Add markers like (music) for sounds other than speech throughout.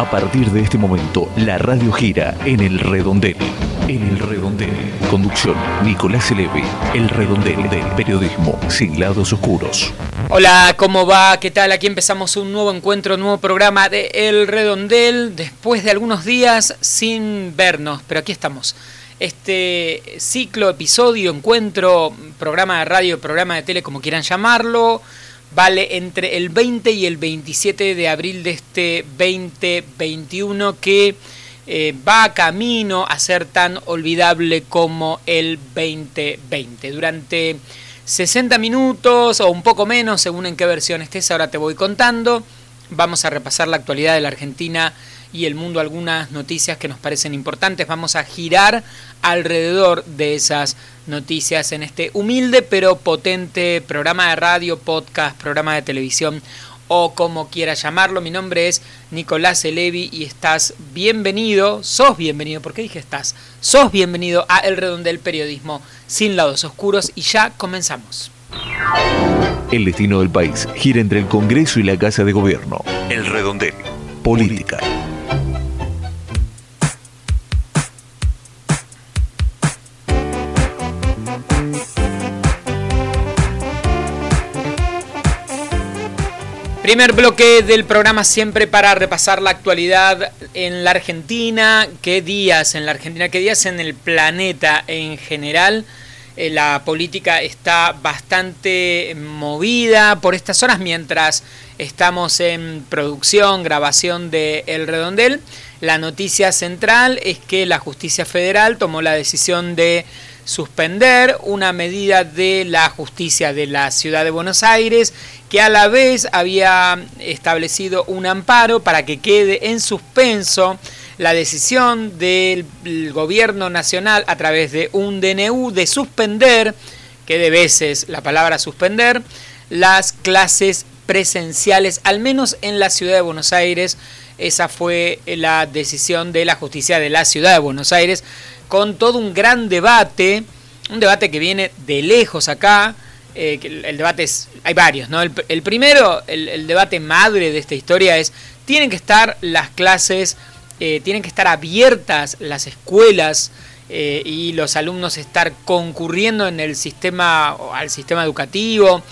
A partir de este momento, la radio gira en el redondel. En el redondel. Conducción, Nicolás Eleve. El redondel del periodismo sin lados oscuros. Hola, ¿cómo va? ¿Qué tal? Aquí empezamos un nuevo encuentro, un nuevo programa de El Redondel, después de algunos días sin vernos, pero aquí estamos. Este ciclo, episodio, encuentro, programa de radio, programa de tele, como quieran llamarlo, vale entre el 20 y el 27 de abril de este 2021 que eh, va camino a ser tan olvidable como el 2020. Durante 60 minutos o un poco menos, según en qué versión estés, ahora te voy contando. Vamos a repasar la actualidad de la Argentina y el mundo, algunas noticias que nos parecen importantes. Vamos a girar alrededor de esas noticias en este humilde pero potente programa de radio, podcast, programa de televisión o como quieras llamarlo. Mi nombre es Nicolás Elevi y estás bienvenido, sos bienvenido, ¿por qué dije estás? Sos bienvenido a El Redondel Periodismo sin lados oscuros y ya comenzamos. El destino del país gira entre el Congreso y la Casa de Gobierno. El Redondel. Política. Primer bloque del programa siempre para repasar la actualidad en la Argentina, qué días en la Argentina, qué días en el planeta en general. Eh, la política está bastante movida por estas horas mientras estamos en producción, grabación de El Redondel. La noticia central es que la justicia federal tomó la decisión de suspender una medida de la justicia de la ciudad de Buenos Aires que a la vez había establecido un amparo para que quede en suspenso la decisión del gobierno nacional a través de un DNU de suspender, que de veces la palabra suspender, las clases presenciales, al menos en la ciudad de Buenos Aires. Esa fue la decisión de la justicia de la ciudad de Buenos Aires con todo un gran debate, un debate que viene de lejos acá. Eh, el, debate es, hay varios, ¿no? El, primero, el, debate madre de esta historia es, tienen que estar las clases, eh, tienen que estar abiertas las escuelas eh, y los alumnos estar concurriendo en el sistema, al sistema educativo,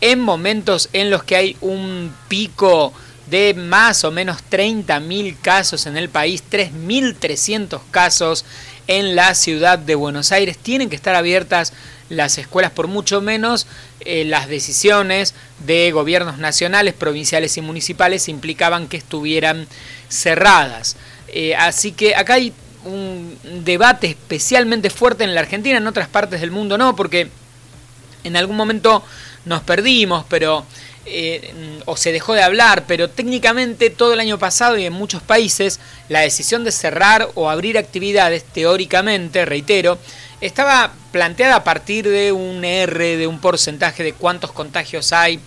en momentos en los que hay un pico de más o menos 30.000 casos en el país, 3.300 casos en la ciudad de Buenos Aires. Tienen que estar abiertas las escuelas por mucho menos eh, las decisiones de gobiernos nacionales, provinciales y municipales implicaban que estuvieran cerradas. Eh, así que acá hay un debate especialmente fuerte en la Argentina, en otras partes del mundo no, porque en algún momento nos perdimos, pero eh, o se dejó de hablar, pero técnicamente todo el año pasado y en muchos países la decisión de cerrar o abrir actividades, teóricamente, reitero, estaba planteada a partir de un R, de un porcentaje de cuántos contagios hay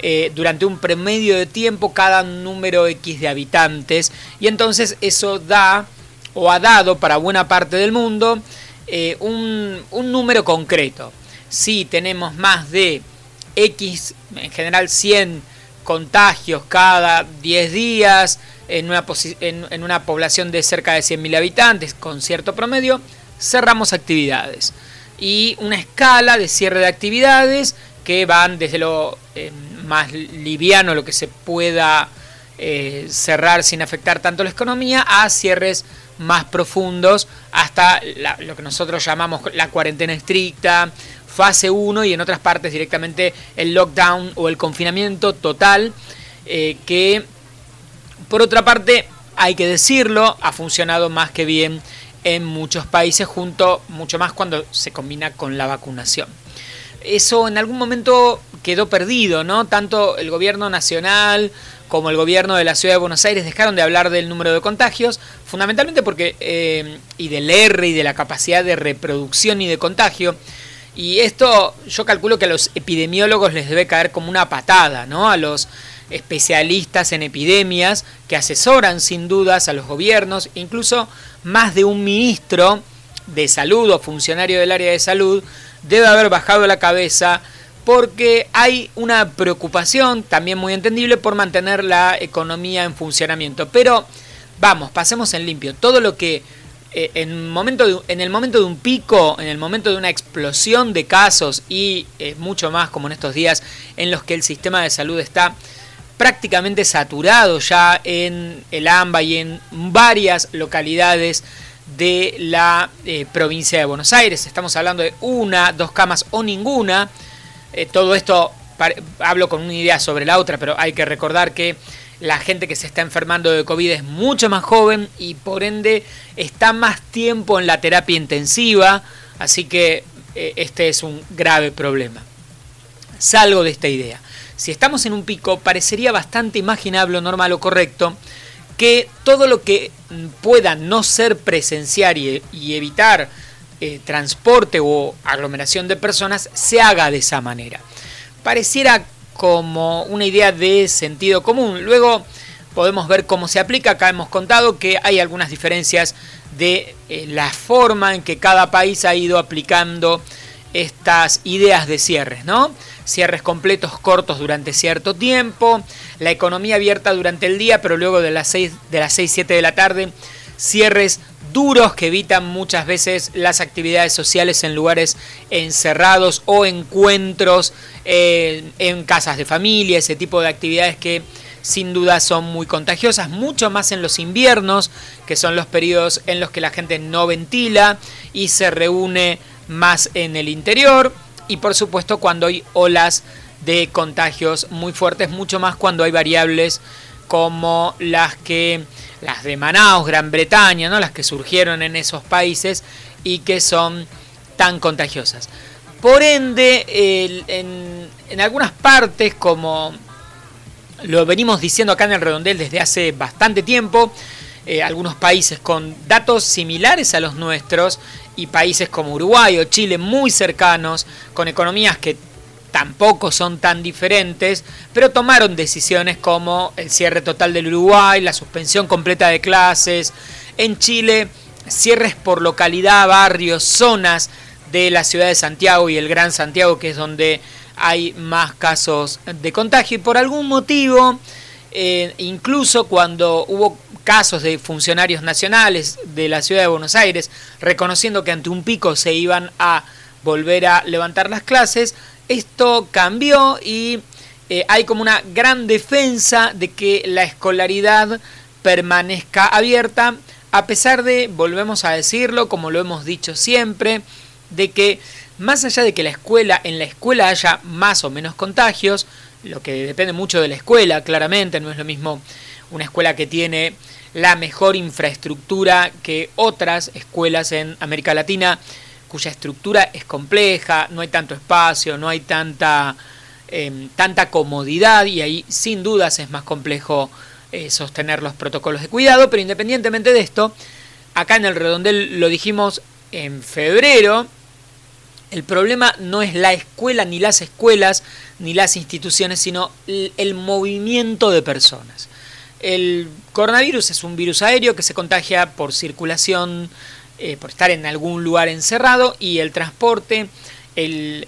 eh, durante un promedio de tiempo cada número X de habitantes, y entonces eso da o ha dado para buena parte del mundo eh, un, un número concreto. Si tenemos más de X, en general 100 contagios cada 10 días en una, en, una población de cerca de 100.000 habitantes con cierto promedio, cerramos actividades. Y una escala de cierre de actividades que van desde lo eh, más liviano, lo que se pueda eh, cerrar sin afectar tanto la economía, a cierres más profundos hasta lo que nosotros llamamos la cuarentena estricta, fase 1 y en otras partes directamente el lockdown o el confinamiento total, eh, que por otra parte, hay que decirlo, ha funcionado más que bien en muchos países, junto mucho más cuando se combina con la vacunación. Eso en algún momento quedó perdido, ¿no? Tanto el gobierno nacional como el gobierno de la ciudad de Buenos Aires dejaron de hablar del número de contagios, fundamentalmente porque, eh, y del R y de la capacidad de reproducción y de contagio, y esto yo calculo que a los epidemiólogos les debe caer como una patada, ¿no? A los especialistas en epidemias que asesoran sin dudas a los gobiernos, incluso más de un ministro de salud o funcionario del área de salud debe haber bajado la cabeza porque hay una preocupación, también muy entendible, por mantener la economía en funcionamiento. Pero vamos, pasemos en limpio. Todo lo que eh, en, momento en el momento de un pico, en el momento de una explosión de casos y eh, mucho más como en estos días en los que el sistema de salud está prácticamente saturado ya en el AMBA y en varias localidades de la eh, provincia de Buenos Aires. Estamos hablando de una, dos camas o ninguna. todo esto hablo con una idea sobre la otra, pero hay que recordar que la gente que se está enfermando de COVID es mucho más joven y por ende está más tiempo en la terapia intensiva, así que eh, este es un grave problema. Salgo de esta idea. Si estamos en un pico, parecería bastante imaginable, normal o correcto que todo lo que pueda no ser presenciar y, evitar eh, transporte o aglomeración de personas se haga de esa manera. Pareciera como una idea de sentido común. Luego podemos ver cómo se aplica. Acá hemos contado que hay algunas diferencias de eh, la forma en que cada país ha ido aplicando estas ideas de cierres, ¿no? Cierres completos cortos durante cierto tiempo, la economía abierta durante el día, pero luego de las 6, de las 6 7 de la tarde, cierres duros que evitan muchas veces las actividades sociales en lugares encerrados o encuentros eh, en casas de familia, ese tipo de actividades que sin duda son muy contagiosas, mucho más en los inviernos, que son los periodos en los que la gente no ventila y se reúne más en el interior, y por supuesto cuando hay olas de contagios muy fuertes, mucho más cuando hay variables como las que las de Manaus, Gran Bretaña, ¿no? las que surgieron en esos países y que son tan contagiosas. Por ende, en, algunas partes, como lo venimos diciendo acá en el redondel desde hace bastante tiempo, eh, algunos países con datos similares a los nuestros y países como Uruguay o Chile muy cercanos, con economías que tampoco son tan diferentes, pero tomaron decisiones como el cierre total del Uruguay, la suspensión completa de clases, en Chile cierres por localidad, barrios, zonas de la ciudad de Santiago y el Gran Santiago, que es donde hay más casos de contagio. Y por algún motivo, eh, incluso cuando hubo casos de funcionarios nacionales de la ciudad de Buenos Aires, reconociendo que ante un pico se iban a volver a levantar las clases, esto cambió y eh, hay como una gran defensa de que la escolaridad permanezca abierta, a pesar de, volvemos a decirlo, como lo hemos dicho siempre, de que más allá de que la escuela, en la escuela haya más o menos contagios, lo que depende mucho de la escuela, claramente, no es lo mismo una escuela que tiene la mejor infraestructura que otras escuelas en América Latina, cuya estructura es compleja, no hay tanto espacio, no hay tanta, em, tanta comodidad y ahí sin dudas es más complejo eh, sostener los protocolos de cuidado, pero independientemente de esto, acá en el redondel lo dijimos en febrero, el problema no es la escuela, ni las escuelas, ni las instituciones, sino el, movimiento de personas. El coronavirus es un virus aéreo que se contagia por circulación, eh, por estar en algún lugar encerrado, y el transporte,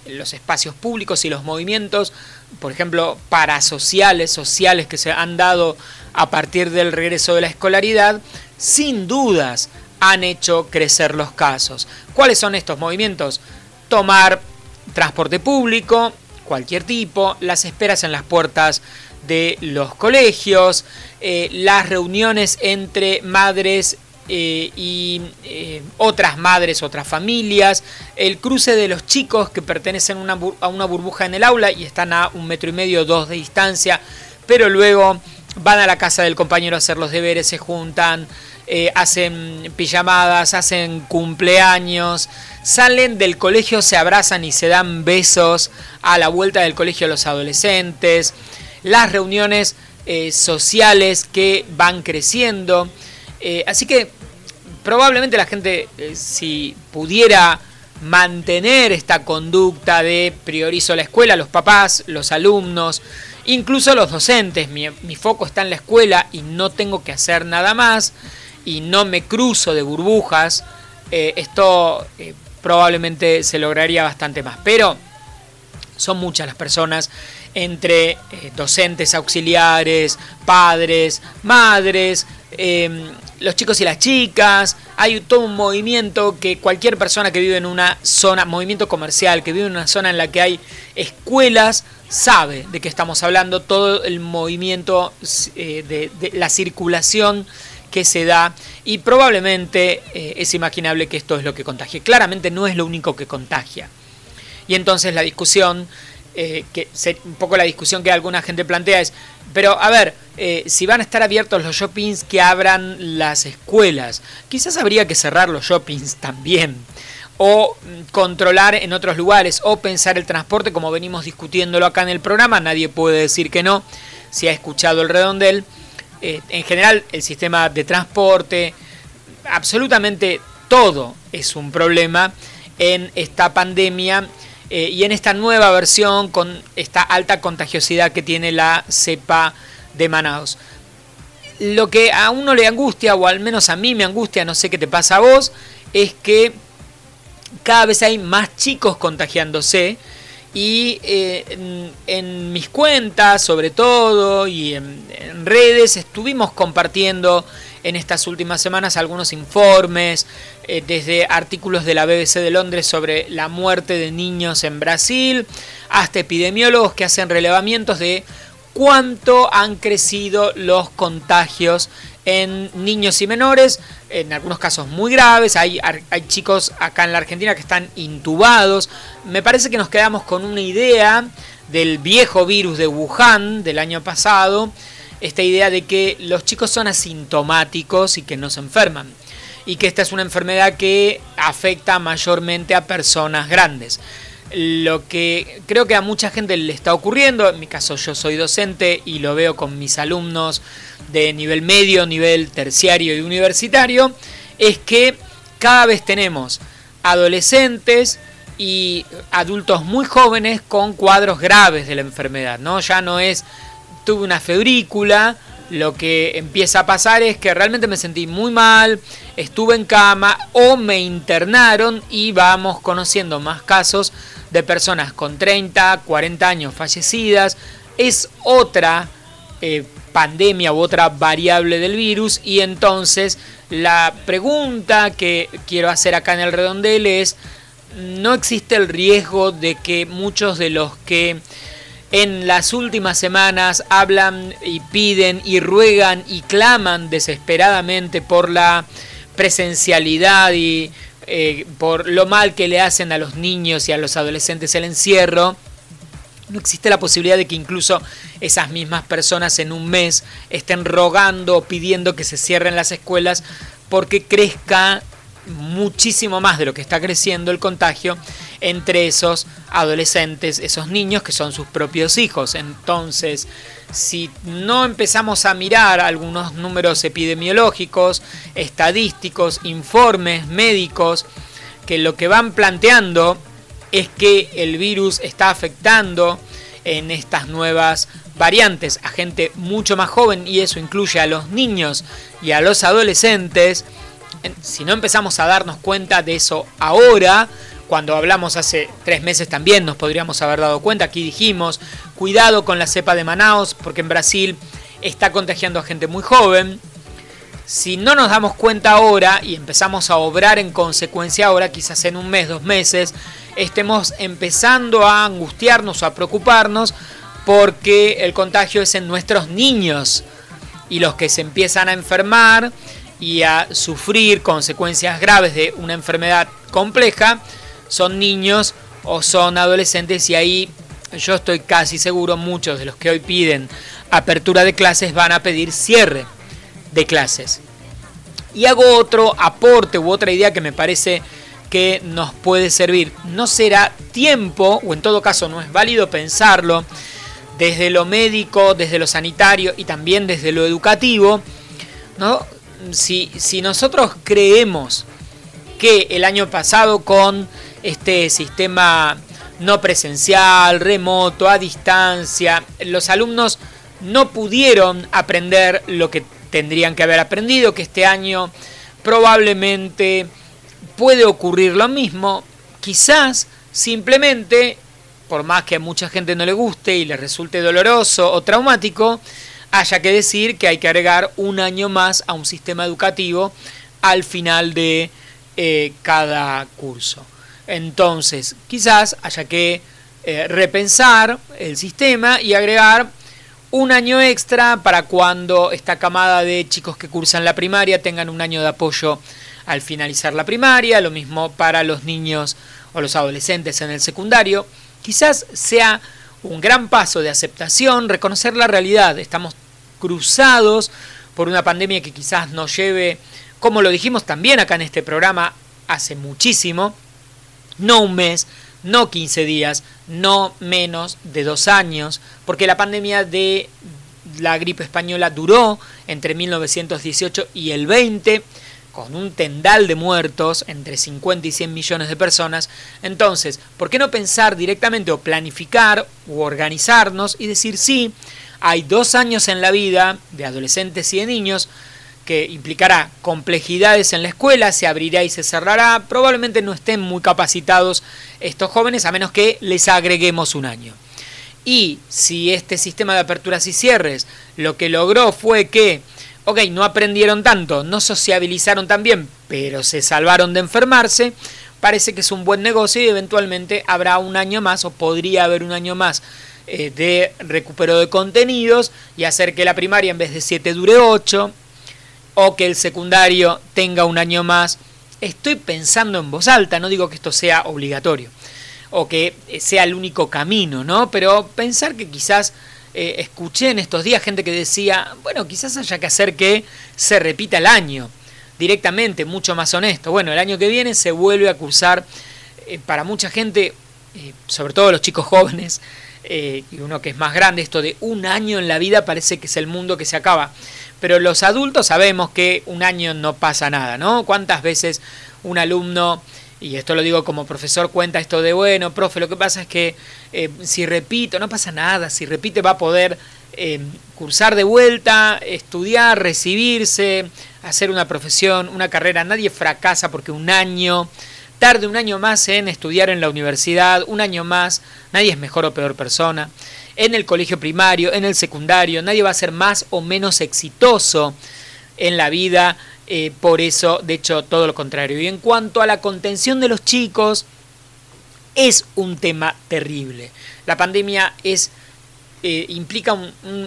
los espacios públicos y los movimientos, por ejemplo, parasociales, sociales que se han dado a partir del regreso de la escolaridad, sin dudas han hecho crecer los casos. ¿Cuáles son estos movimientos? tomar transporte público, cualquier tipo, las esperas en las puertas de los colegios, eh, las reuniones entre madres eh, y eh, otras madres, otras familias, el cruce de los chicos que pertenecen a una burbuja en el aula y están a un metro y medio, dos de distancia, pero luego van a la casa del compañero a hacer los deberes, se juntan, hacen pijamadas, hacen cumpleaños, salen del colegio, se abrazan y se dan besos a la vuelta del colegio los adolescentes, las reuniones eh, sociales que van creciendo. Eh, así que probablemente la gente, eh, si pudiera mantener esta conducta de priorizo la escuela, los papás, los alumnos, incluso los docentes, mi, mi foco está en la escuela y no tengo que hacer nada más y no me cruzo de burbujas, esto probablemente se lograría bastante más. Pero son muchas las personas entre eh, docentes auxiliares, padres, madres, em, los chicos y las chicas, hay todo un movimiento que cualquier persona que vive en una zona, movimiento comercial, que vive en una zona en la que hay escuelas, sabe de qué estamos hablando, todo el movimiento eh, de, la circulación que se da y probablemente eh, es imaginable que esto es lo que contagie. Claramente no es lo único que contagia. Y entonces la discusión, eh, un poco la discusión que alguna gente plantea es, pero a ver, si van a estar abiertos los shoppings, que abran las escuelas. Quizás habría que cerrar los shoppings también o controlar en otros lugares o pensar el transporte como venimos discutiéndolo acá en el programa, nadie puede decir que no si ha escuchado el redondel. Eh, en general el sistema de transporte, absolutamente todo es un problema en esta pandemia eh, y en esta nueva versión con esta alta contagiosidad que tiene la cepa de Manaus. Lo que a uno le angustia, o al menos a mí me angustia, no sé qué te pasa a vos, es que cada vez hay más chicos contagiándose y eh, en, mis cuentas sobre todo y en, redes estuvimos compartiendo en estas últimas semanas algunos informes, eh, desde artículos de la BBC de Londres sobre la muerte de niños en Brasil, hasta epidemiólogos que hacen relevamientos de cuánto han crecido los contagios en niños y menores, en algunos casos muy graves, hay, hay chicos acá en la Argentina que están intubados. Me parece que nos quedamos con una idea del viejo virus de Wuhan del año pasado, esta idea de que los chicos son asintomáticos y que no se enferman, y que esta es una enfermedad que afecta mayormente a personas grandes. Lo que creo que a mucha gente le está ocurriendo, en mi caso yo soy docente y lo veo con mis alumnos de nivel medio, nivel terciario y universitario, es que cada vez tenemos adolescentes y adultos muy jóvenes con cuadros graves de la enfermedad, ¿no? Ya no es tuve una febrícula, lo que empieza a pasar es que realmente me sentí muy mal, estuve en cama o me internaron y vamos conociendo más casos de personas con 30, 40 años fallecidas. Es otra eh, pandemia u otra variable del virus y entonces la pregunta que quiero hacer acá en el redondel es, ¿no existe el riesgo de que muchos de los que en las últimas semanas hablan y piden y ruegan y claman desesperadamente por la presencialidad y eh, por lo mal que le hacen a los niños y a los adolescentes el encierro, no existe la posibilidad de que incluso esas mismas personas en un mes estén rogando o pidiendo que se cierren las escuelas porque crezca muchísimo más de lo que está creciendo el contagio entre esos adolescentes, esos niños que son sus propios hijos. Entonces, si no empezamos a mirar algunos números epidemiológicos, estadísticos, informes médicos, que lo que van planteando es que el virus está afectando en estas nuevas variantes a gente mucho más joven y eso incluye a los niños y a los adolescentes, si no empezamos a darnos cuenta de eso ahora, cuando hablamos hace tres meses también nos podríamos haber dado cuenta, aquí dijimos, cuidado con la cepa de Manaus, porque en Brasil está contagiando a gente muy joven. Si no nos damos cuenta ahora y empezamos a obrar en consecuencia ahora, quizás en un mes, dos meses, estemos empezando a angustiarnos o a preocuparnos porque el contagio es en nuestros niños y los que se empiezan a enfermar y a sufrir consecuencias graves de una enfermedad compleja son niños o son adolescentes y ahí yo estoy casi seguro muchos de los que hoy piden apertura de clases van a pedir cierre de clases. Y hago otro aporte u otra idea que me parece que nos puede servir. No será tiempo, o en todo caso no es válido pensarlo, desde lo médico, desde lo sanitario y también desde lo educativo, ¿no? Si, si nosotros creemos que el año pasado con este sistema no presencial, remoto, a distancia. Los alumnos no pudieron aprender lo que tendrían que haber aprendido, que este año probablemente puede ocurrir lo mismo. Quizás simplemente, por más que a mucha gente no le guste y le resulte doloroso o traumático, haya que decir que hay que agregar un año más a un sistema educativo al final de eh, cada curso. Entonces, quizás haya que eh, repensar el sistema y agregar un año extra para cuando esta camada de chicos que cursan la primaria tengan un año de apoyo al finalizar la primaria, lo mismo para los niños o los adolescentes en el secundario. Quizás sea un gran paso de aceptación, reconocer la realidad. Estamos cruzados por una pandemia que quizás nos lleve, como lo dijimos también acá en este programa hace muchísimo, no un mes, no 15 días, no menos de dos años, porque la pandemia de la gripe española duró entre 1918 y el 20, con un tendal de muertos, entre 50 y 100 millones de personas. Entonces, ¿por qué no pensar directamente o planificar o organizarnos y decir sí, hay dos años en la vida de adolescentes y de niños que implicará complejidades en la escuela, se abrirá y se cerrará, probablemente no estén muy capacitados estos jóvenes a menos que les agreguemos un año. Y si este sistema de aperturas y cierres lo que logró fue que, ok, no aprendieron tanto, no sociabilizaron tan bien, pero se salvaron de enfermarse, parece que es un buen negocio y eventualmente habrá un año más o podría haber un año más eh, de recupero de contenidos y hacer que la primaria en vez de 7 dure 8 o que el secundario tenga un año más. Estoy pensando en voz alta, no digo que esto sea obligatorio o que sea el único camino, ¿no? Pero pensar que quizás eh, escuché en estos días gente que decía, bueno, quizás haya que hacer que se repita el año directamente, mucho más honesto. Bueno, el año que viene se vuelve a cursar eh, para mucha gente, eh, sobre todo los chicos jóvenes, y uno que es más grande, esto de un año en la vida parece que es el mundo que se acaba. Pero los adultos sabemos que un año no pasa nada, ¿no? ¿Cuántas veces un alumno, y esto lo digo como profesor, cuenta esto de, bueno, profe, lo que pasa es que eh, si repito, no pasa nada, si repite va a poder eh, cursar de vuelta, estudiar, recibirse, hacer una profesión, una carrera, nadie fracasa porque un año tarde un año más en estudiar en la universidad, un año más, nadie es mejor o peor persona en el colegio primario, en el secundario, nadie va a ser más o menos exitoso en la vida, eh, por eso, de hecho, todo lo contrario. Y en cuanto a la contención de los chicos, es un tema terrible. La pandemia es, eh, implica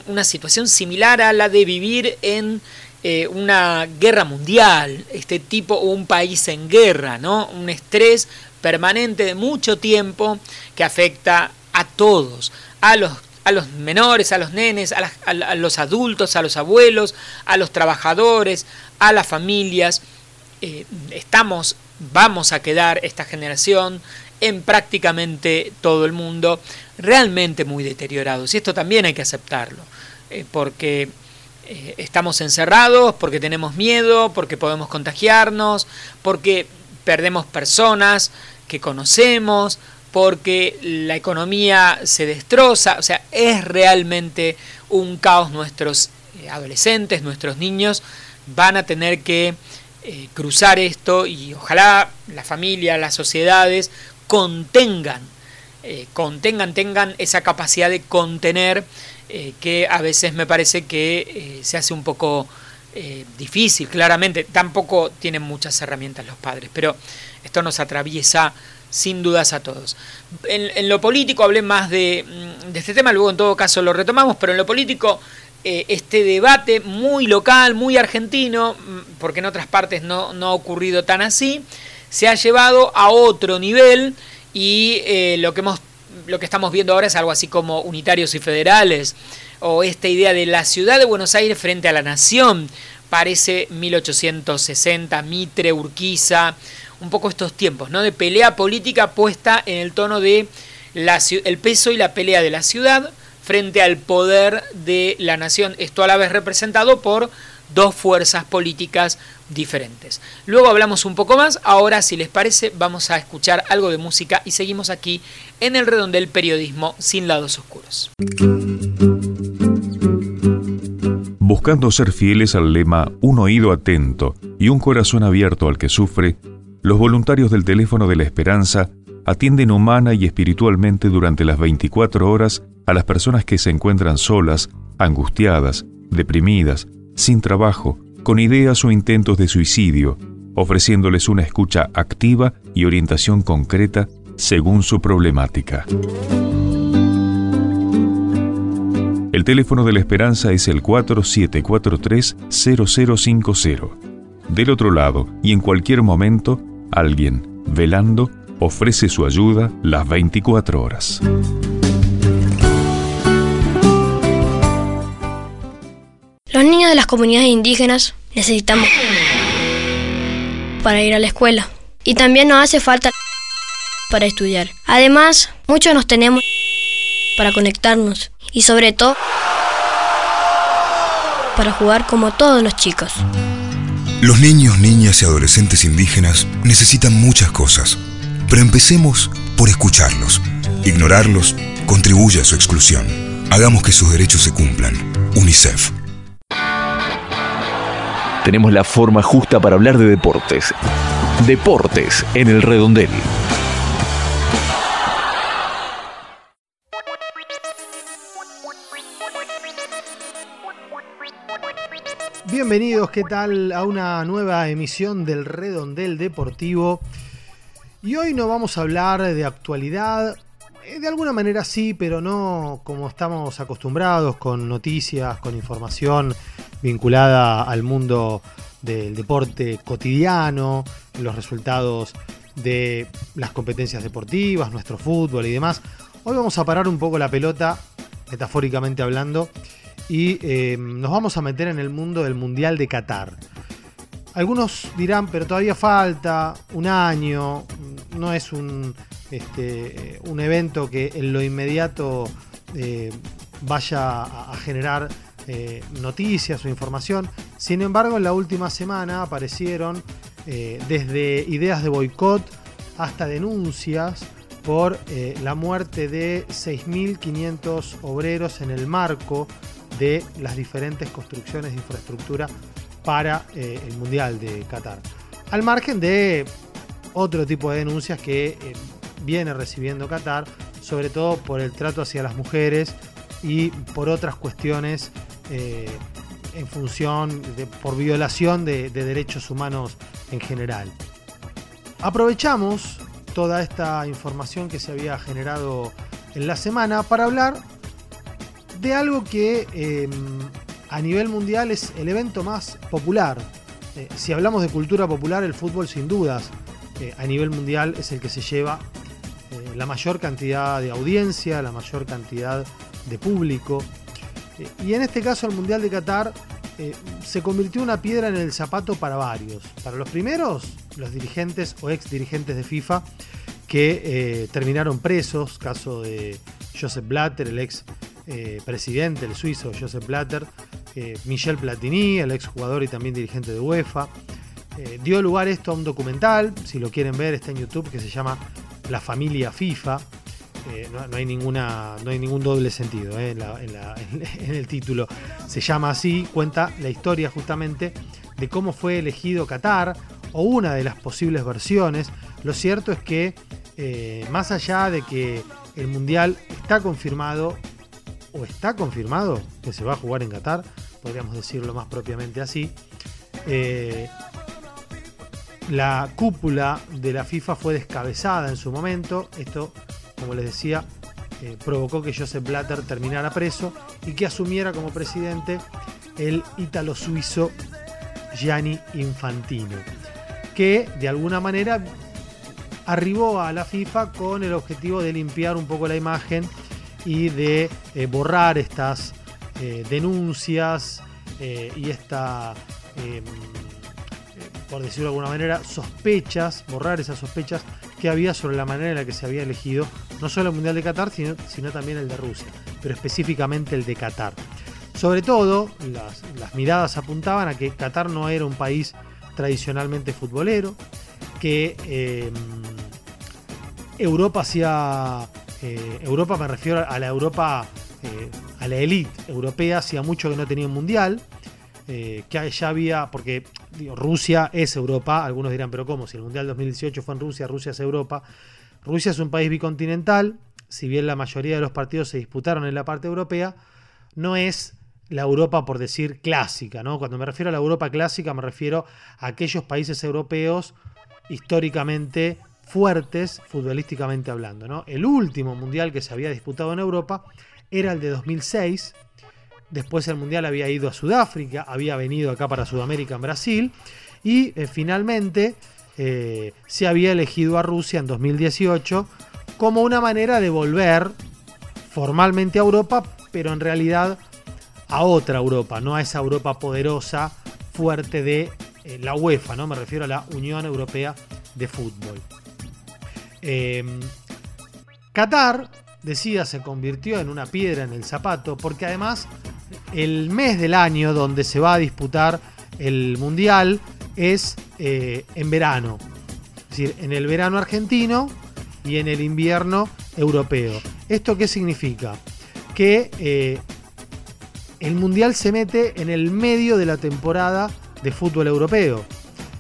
una situación similar a la de vivir en eh, una guerra mundial, este tipo, o un país en guerra, ¿no? Un estrés permanente de mucho tiempo que afecta a todos, a los, a los menores, a los nenes, a, los adultos, a los abuelos, a los trabajadores, a las familias. Eh, estamos, vamos a quedar esta generación en prácticamente todo el mundo realmente muy deteriorados. Y esto también hay que aceptarlo, eh, porque eh, estamos encerrados, porque tenemos miedo, porque podemos contagiarnos, porque perdemos personas que conocemos, porque la economía se destroza, o sea, es realmente un caos. Nuestros eh, adolescentes, nuestros niños van a tener que eh, cruzar esto y ojalá la familia, las sociedades contengan, eh, contengan, tengan esa capacidad de contener que a veces me parece que se hace un poco difícil, claramente. Tampoco tienen muchas herramientas los padres, pero esto nos atraviesa sin dudas a todos. En, lo político hablé más de, mm, de, este tema, luego en todo caso lo retomamos, pero en lo político eh, este debate muy local, muy argentino, mm, porque en otras partes no, no, ha ocurrido tan así, se ha llevado a otro nivel y eh, lo, que hemos, lo que estamos viendo ahora es algo así como unitarios y federales, o esta idea de la ciudad de Buenos Aires frente a la nación, parece 1860, Mitre, Urquiza, un poco estos tiempos, ¿no? De pelea política puesta en el tono de el peso y la pelea de la ciudad frente al poder de la nación, esto a la vez representado por dos fuerzas políticas diferentes. Luego hablamos un poco más, ahora si les parece vamos a escuchar algo de música y seguimos aquí en el redondel periodismo sin lados oscuros. Buscando ser fieles al lema Un oído atento y un corazón abierto al que sufre, los voluntarios del teléfono de la esperanza atienden humana y espiritualmente durante las 24 horas a las personas que se encuentran solas, angustiadas, deprimidas, sin trabajo, con ideas o intentos de suicidio, ofreciéndoles una escucha activa y orientación concreta según su problemática. El teléfono de la esperanza es el 4743-0050. Del otro lado, y en cualquier momento, alguien, velando, ofrece su ayuda las 24 horas. Los niños de las comunidades indígenas necesitamos para ir a la escuela y también nos hace falta para estudiar. Además, muchos nos tenemos para conectarnos y sobre todo para jugar como todos los chicos. Los niños, niñas y adolescentes indígenas necesitan muchas cosas, pero empecemos por escucharlos. Ignorarlos contribuye a su exclusión. Hagamos que sus derechos se cumplan. UNICEF. Tenemos la forma justa para hablar de deportes. Deportes en el redondel. Bienvenidos, ¿qué tal? A una nueva emisión del Redondel Deportivo. Y hoy no vamos a hablar de actualidad, eh, de alguna manera sí, pero no como estamos acostumbrados, con noticias, con información vinculada al mundo del deporte cotidiano, los resultados de las competencias deportivas, nuestro fútbol y demás. Hoy vamos a parar un poco la pelota, metafóricamente hablando, y eh, nos vamos a meter en el mundo del Mundial de Qatar. Algunos dirán, pero todavía falta un año, no es un, este, un evento que en lo inmediato eh, vaya a, generar eh, noticias o información. Sin embargo, en la última semana aparecieron desde ideas de boicot hasta denuncias por la muerte de 6.500 obreros en el marco de las diferentes construcciones de infraestructura para eh, el Mundial de Qatar. Al margen de otro tipo de denuncias que eh, viene recibiendo Qatar, sobre todo por el trato hacia las mujeres y por otras cuestiones eh, en función de, por violación de, de derechos humanos en general. Aprovechamos toda esta información que se había generado en la semana para hablar de algo que em, a nivel mundial es el evento más popular. Eh, si hablamos de cultura popular, el fútbol sin dudas eh, a nivel mundial es el que se lleva eh, la mayor cantidad de audiencia, la mayor cantidad de público. y en este caso el Mundial de Qatar se convirtió una piedra en el zapato para varios. Para los primeros, los dirigentes o ex dirigentes de FIFA que terminaron presos, caso de Joseph Blatter, el ex eh, presidente, el suizo Joseph Blatter, eh, Michel Platini, el exjugador y también dirigente de UEFA. Eh, dio lugar esto a un documental, si lo quieren ver está en YouTube, que se llama La familia FIFA. No, hay ninguna, no hay ningún doble sentido en, (laughs) en el título. Se llama así, cuenta la historia justamente de cómo fue elegido Qatar o una de las posibles versiones. Lo cierto es que más allá de que el Mundial está confirmado o está confirmado que se va a jugar en Qatar, podríamos decirlo más propiamente así. Eh, la cúpula de la FIFA fue descabezada en su momento. Esto, como les decía, eh, provocó que Joseph Blatter terminara preso y que asumiera como presidente el ítalo-suizo Gianni Infantino, que de alguna manera arribó a la FIFA con el objetivo de limpiar un poco la imagen y de eh, borrar estas eh, denuncias eh, y esta, em, por decirlo de alguna manera, sospechas, borrar esas sospechas que había sobre la manera en la que se había elegido no solo el Mundial de Qatar, sino, sino también el de Rusia, pero específicamente el de Qatar. Sobre todo, las, miradas apuntaban a que Qatar no era un país tradicionalmente futbolero, que em, Europa hacía eh, Europa me refiero a la Europa, eh, a la élite europea, hacía mucho que no tenía un mundial, eh, que ya había, porque Rusia es Europa, algunos dirán, pero ¿cómo? Si el mundial 2018 fue en Rusia, Rusia es Europa. Rusia es un país bicontinental, si bien la mayoría de los partidos se disputaron en la parte europea, no es la Europa, por decir, clásica. ¿no? Cuando me refiero a la Europa clásica, me refiero a aquellos países europeos históricamente fuertes, futbolísticamente hablando. ¿no? El último mundial que se había disputado en Europa era el de 2006. Después el mundial había ido a Sudáfrica, había venido acá para Sudamérica en Brasil. Y eh, finalmente eh, se había elegido a Rusia en 2018 como una manera de volver formalmente a Europa, pero en realidad a otra Europa, no a esa Europa poderosa, fuerte de eh, la UEFA, ¿no? Me refiero a la Unión Europea de Fútbol. Em, Qatar, decía, se convirtió en una piedra en el zapato, porque además el mes del año donde se va a disputar el Mundial es eh, en verano. Es decir, en el verano argentino y en el invierno europeo. ¿Esto qué significa? Que eh, el Mundial se mete en el medio de la temporada de fútbol europeo,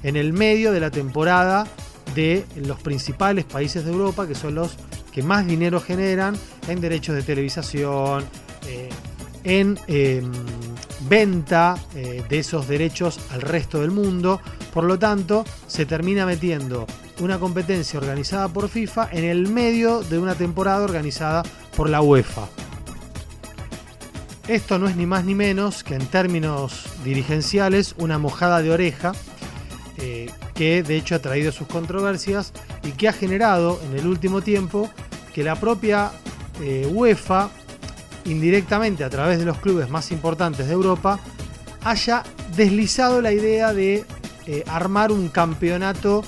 en el medio de la temporada de los principales países de Europa, que son los que más dinero generan en derechos de televisación, eh, en em, venta eh, de esos derechos al resto del mundo. Por lo tanto, se termina metiendo una competencia organizada por FIFA en el medio de una temporada organizada por la UEFA. Esto no es ni más ni menos que en términos dirigenciales una mojada de oreja eh, que de hecho ha traído sus controversias y que ha generado en el último tiempo que la propia eh, UEFA, indirectamente a través de los clubes más importantes de Europa, haya deslizado la idea de eh, armar un campeonato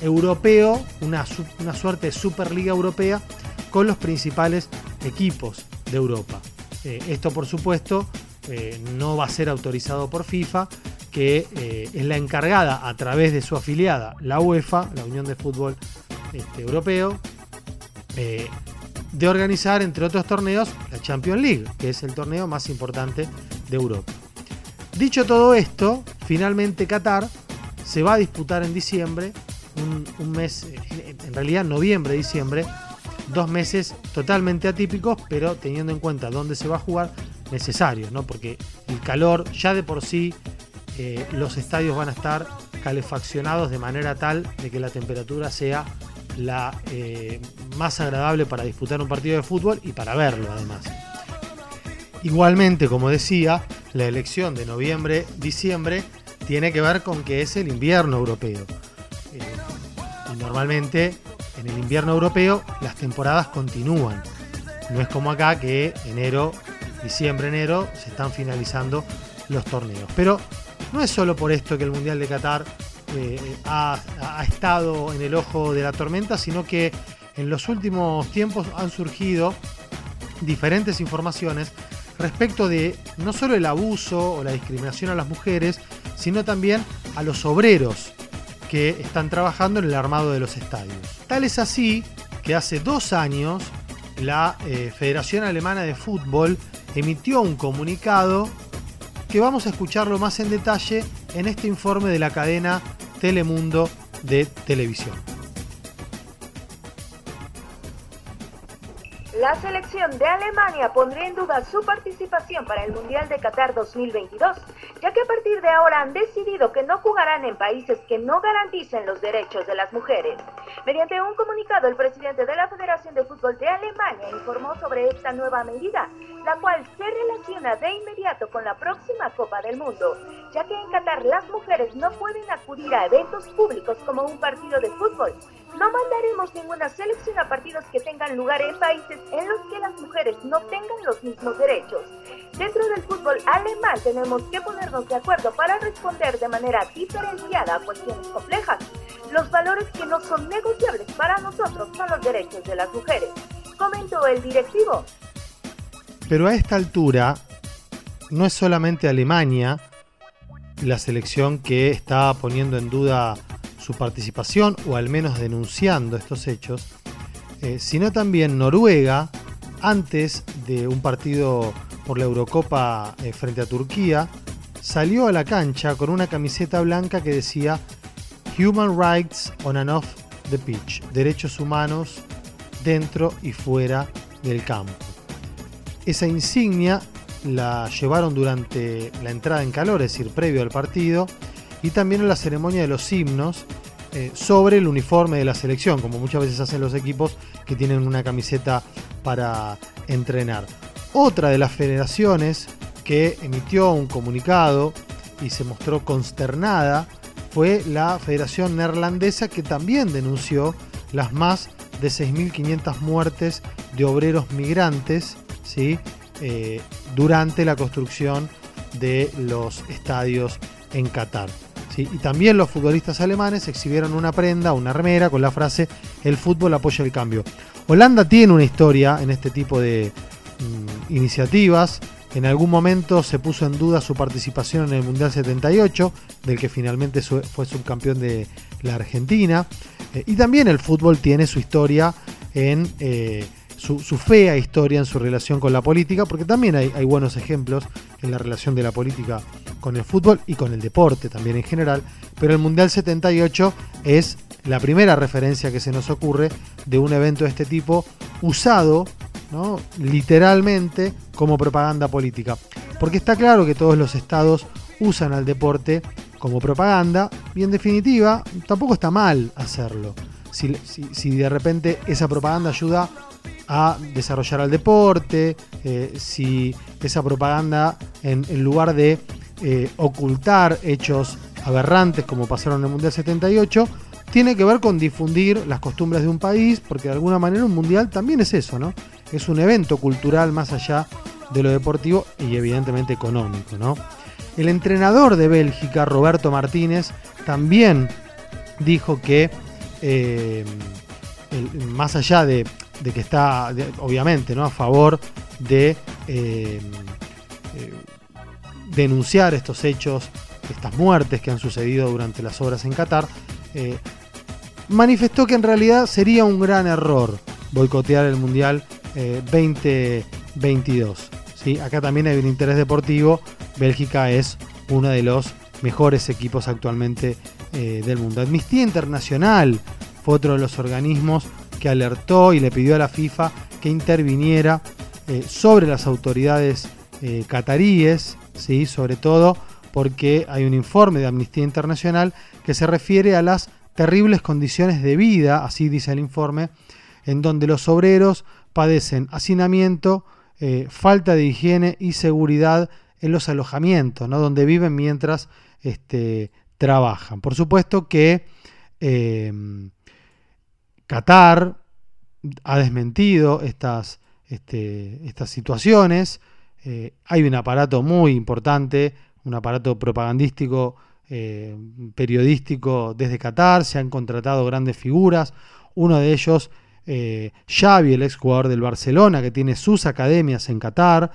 europeo, una, una suerte de Superliga Europea con los principales equipos de Europa. Eh, esto, por supuesto, eh, no va a ser autorizado por FIFA, que eh, es la encargada a través de su afiliada, la UEFA, la Unión de Fútbol este, Europeo, de organizar, entre otros torneos, la Champions League, que es el torneo más importante de Europa. Dicho todo esto, finalmente Qatar se va a disputar en diciembre, un mes, en realidad noviembre, diciembre, dos meses totalmente atípicos, pero teniendo en cuenta dónde se va a jugar, necesarios, ¿no? Porque el calor, ya de por sí, los estadios van a estar calefaccionados de manera tal de que la temperatura sea la eh, más agradable para disputar un partido de fútbol y para verlo además. Igualmente, como decía, la elección de noviembre-diciembre tiene que ver con que es el invierno europeo. Eh, y normalmente en el invierno europeo las temporadas continúan. No es como acá que enero, diciembre, enero se están finalizando los torneos. Pero no es solo por esto que el Mundial de Qatar eh, ha, estado en el ojo de la tormenta, sino que en los últimos tiempos han surgido diferentes informaciones respecto de no solo el abuso o la discriminación a las mujeres, sino también a los obreros que están trabajando en el armado de los estadios. Tal es así que hace dos años la eh, Federación Alemana de Fútbol emitió un comunicado que vamos a escucharlo más en detalle en este informe de la cadena Telemundo de televisión. La selección de Alemania pondría en duda su participación para el Mundial de Qatar 2022, ya que a partir de ahora han decidido que no jugarán en países que no garanticen los derechos de las mujeres. Mediante un comunicado, el presidente de la Federación de Fútbol de Alemania informó sobre esta nueva medida, la cual se relaciona de inmediato con la próxima Copa del Mundo, ya que en Qatar las mujeres no pueden acudir a eventos públicos como un partido de fútbol. No mandaremos ninguna selección a partidos que tengan lugar en países en los que las mujeres no tengan los mismos derechos. Dentro del fútbol alemán tenemos que ponernos de acuerdo para responder de manera diferenciada a cuestiones complejas. Los valores que no son negociables para nosotros son los derechos de las mujeres, comentó el directivo. Pero a esta altura no es solamente Alemania la selección que está poniendo en duda su participación o al menos denunciando estos hechos, eh, sino también Noruega, antes de un partido por la Eurocopa eh, frente a Turquía, salió a la cancha con una camiseta blanca que decía Human Rights on and off the pitch, derechos humanos dentro y fuera del campo. Esa insignia la llevaron durante la entrada en calor, es decir, previo al partido, y también en la ceremonia de los himnos eh, sobre el uniforme de la selección, como muchas veces hacen los equipos que tienen una camiseta para entrenar. Otra de las federaciones que emitió un comunicado y se mostró consternada fue la Federación Neerlandesa que también denunció las más de 6.500 muertes de obreros migrantes. Eh, durante la construcción de los estadios en Qatar. ¿Sí? Y también los futbolistas alemanes exhibieron una prenda, una remera con la frase El fútbol apoya el cambio. Holanda tiene una historia en este tipo de mm, iniciativas. En algún momento se puso en duda su participación en el Mundial 78, del que finalmente fue subcampeón de la Argentina. Eh, y también el fútbol tiene su historia en eh, su, fea historia en su relación con la política, porque también hay, buenos ejemplos en la relación de la política con el fútbol y con el deporte también en general, pero el Mundial 78 es la primera referencia que se nos ocurre de un evento de este tipo usado ¿no? literalmente como propaganda política. Porque está claro que todos los estados usan al deporte como propaganda y en definitiva tampoco está mal hacerlo. Si, de repente esa propaganda ayuda a desarrollar al deporte, eh, si esa propaganda en, lugar de eh, ocultar hechos aberrantes como pasaron en el Mundial 78, tiene que ver con difundir las costumbres de un país, porque de alguna manera un mundial también es eso, ¿no? Es un evento cultural más allá de lo deportivo y evidentemente económico, ¿no? El entrenador de Bélgica, Roberto Martínez, también dijo que, eh, más allá de, que está, obviamente, ¿no? a favor de eh, eh, denunciar estos hechos, estas muertes que han sucedido durante las obras en Qatar, manifestó que en realidad sería un gran error boicotear el Mundial 2022. ¿sí? Acá también hay un interés deportivo Bélgica es uno de los mejores equipos actualmente eh, del mundo. Amnistía Internacional fue otro de los organismos que alertó y le pidió a la FIFA que interviniera eh, sobre las autoridades eh, cataríes, ¿sí? sobre todo porque hay un informe de Amnistía Internacional que se refiere a las terribles condiciones de vida, así dice el informe, en donde los obreros padecen hacinamiento, falta de higiene y seguridad en los alojamientos, ¿no? donde viven mientras este, trabajan. Por supuesto que Qatar ha desmentido estas, este, estas situaciones. Eh, hay un aparato muy importante, un aparato propagandístico, eh, periodístico desde Qatar. Se han contratado grandes figuras. Uno de ellos, eh, Xavi, el ex jugador del Barcelona, que tiene sus academias en Qatar.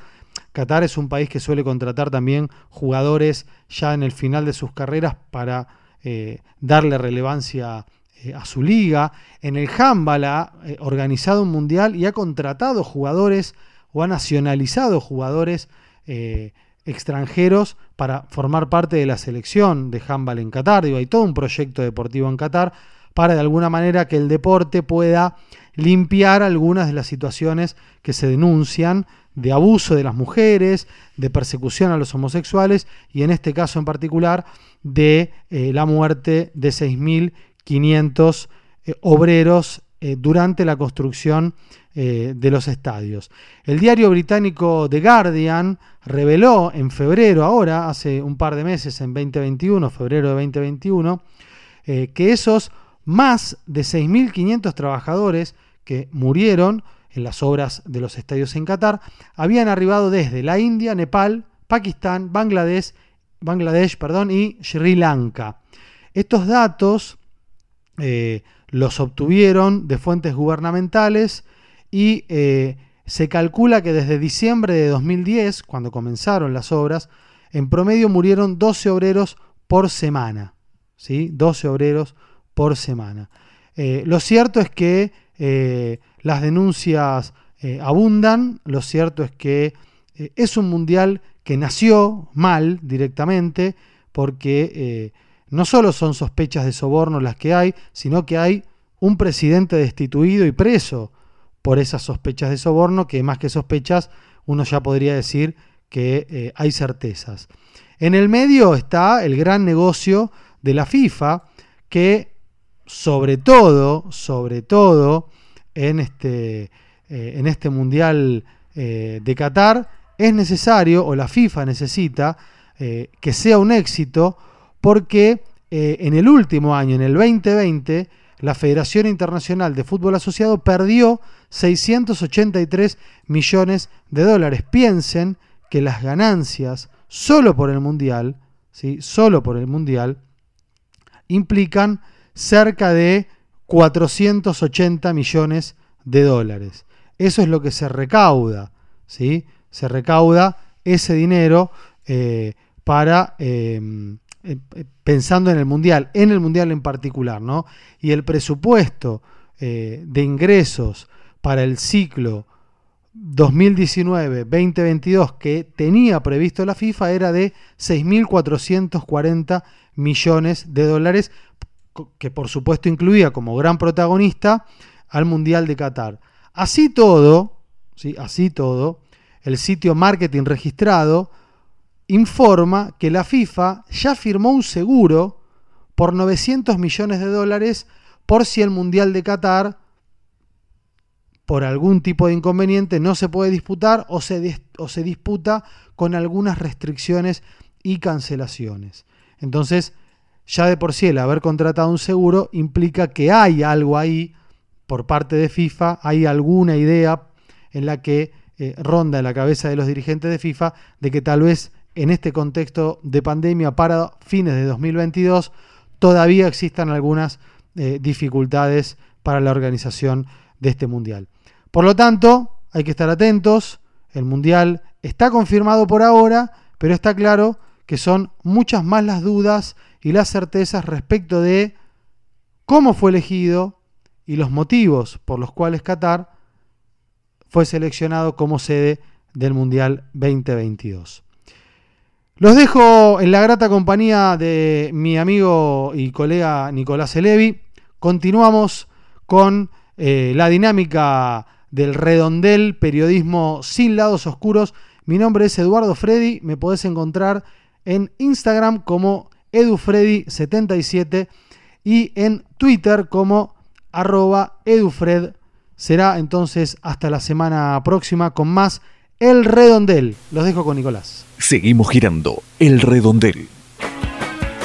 Qatar es un país que suele contratar también jugadores ya en el final de sus carreras para darle relevancia eh, a su liga. En el handball ha eh, organizado un mundial y ha contratado jugadores o ha nacionalizado jugadores extranjeros para formar parte de la selección de handball en Qatar. Digo, hay todo un proyecto deportivo en Qatar para de alguna manera que el deporte pueda limpiar algunas de las situaciones que se denuncian de abuso de las mujeres, de persecución a los homosexuales y en este caso en particular de eh, la muerte de 6.500 eh, obreros eh, durante la construcción de los estadios. El diario británico The Guardian reveló en febrero, ahora, hace un par de meses, en 2021, febrero de 2021, que esos más de 6.500 trabajadores que murieron en las obras de los estadios en Qatar, habían arribado desde la India, Nepal, Pakistán, Bangladesh, Bangladesh perdón, y Sri Lanka. Estos datos eh, los obtuvieron de fuentes gubernamentales y eh, se calcula que desde diciembre de 2010, cuando comenzaron las obras, en promedio murieron 12 obreros por semana. ¿sí? 12 obreros por semana. Eh, lo cierto es que las denuncias abundan, lo cierto es que es un mundial que nació mal directamente, porque no solo son sospechas de soborno las que hay, sino que hay un presidente destituido y preso por esas sospechas de soborno, que más que sospechas, uno ya podría decir que eh, hay certezas. En el medio está el gran negocio de la FIFA, que sobre todo, sobre todo en este, eh, en este Mundial eh, de Qatar, es necesario, o la FIFA necesita, que sea un éxito, porque en el último año, en el 2020, la Federación Internacional de Fútbol Asociado perdió 683 millones de dólares. Piensen que las ganancias solo por el Mundial, ¿sí? solo por el Mundial, implican cerca de 480 millones de dólares. Eso es lo que se recauda, ¿sí? Se recauda ese dinero eh, para em, eh, pensando en el mundial, en el mundial en particular, ¿no? Y el presupuesto eh, de ingresos para el ciclo 2019-2022 que tenía previsto la FIFA era de 6.440 millones de dólares, que por supuesto incluía como gran protagonista al Mundial de Qatar. Así todo, ¿sí? así todo, el sitio marketing registrado informa que la FIFA ya firmó un seguro por 900 millones de dólares por si el Mundial de Qatar por algún tipo de inconveniente no se puede disputar o se, o se disputa con algunas restricciones y cancelaciones. Entonces, ya de por sí el haber contratado un seguro implica que hay algo ahí por parte de FIFA, hay alguna idea en la que eh, ronda en la cabeza de los dirigentes de FIFA de que tal vez en este contexto de pandemia para fines de 2022 todavía existan algunas eh, dificultades para la organización de este mundial. Por lo tanto, hay que estar atentos. El Mundial está confirmado por ahora, pero está claro que son muchas más las dudas y las certezas respecto de cómo fue elegido y los motivos por los cuales Qatar fue seleccionado como sede del Mundial 2022. Los dejo en la grata compañía de mi amigo y colega Nicolás Elevi. Continuamos con eh, la dinámica del redondel, periodismo sin lados oscuros. Mi nombre es Eduardo Freddy, me podés encontrar en Instagram como edufreddy77 y en Twitter como arroba edufred. Será entonces hasta la semana próxima con más El Redondel. Los dejo con Nicolás. Seguimos girando El Redondel.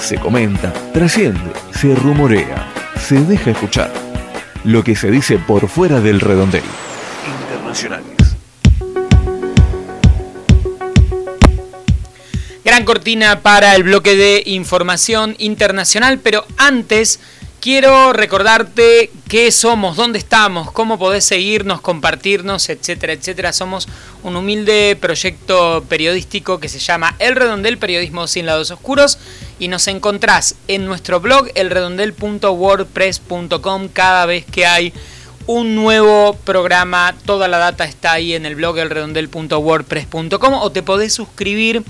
Se comenta, trasciende, se rumorea, se deja escuchar. Lo que se dice por fuera del redondel internacionales. Gran cortina para el bloque de información internacional, pero antes quiero recordarte qué somos, dónde estamos, cómo podés seguirnos, compartirnos, etcétera, etcétera. Somos un humilde proyecto periodístico que se llama El Redondel Periodismo sin lados oscuros y nos encontrás en nuestro blog elredondel.wordpress.com cada vez que hay un nuevo programa. Toda la data está ahí en el blog elredondel.wordpress.com o te podés suscribir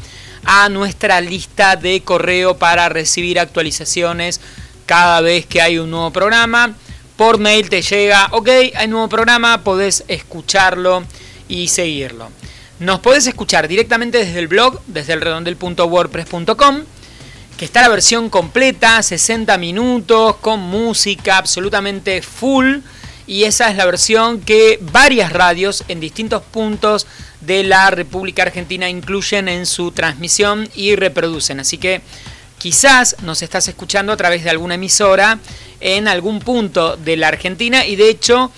a nuestra lista de correo para recibir actualizaciones cada vez que hay un nuevo programa. Por mail te llega, ok, hay nuevo programa, podés escucharlo y seguirlo. Nos podés escuchar directamente desde el blog, desde elredondel.wordpress.com, que está la versión completa, 60 minutos, con música absolutamente full y esa es la versión que varias radios en distintos puntos de la República Argentina incluyen en su transmisión y reproducen. Así que quizás nos estás escuchando a través de alguna emisora en algún punto de la Argentina y de hecho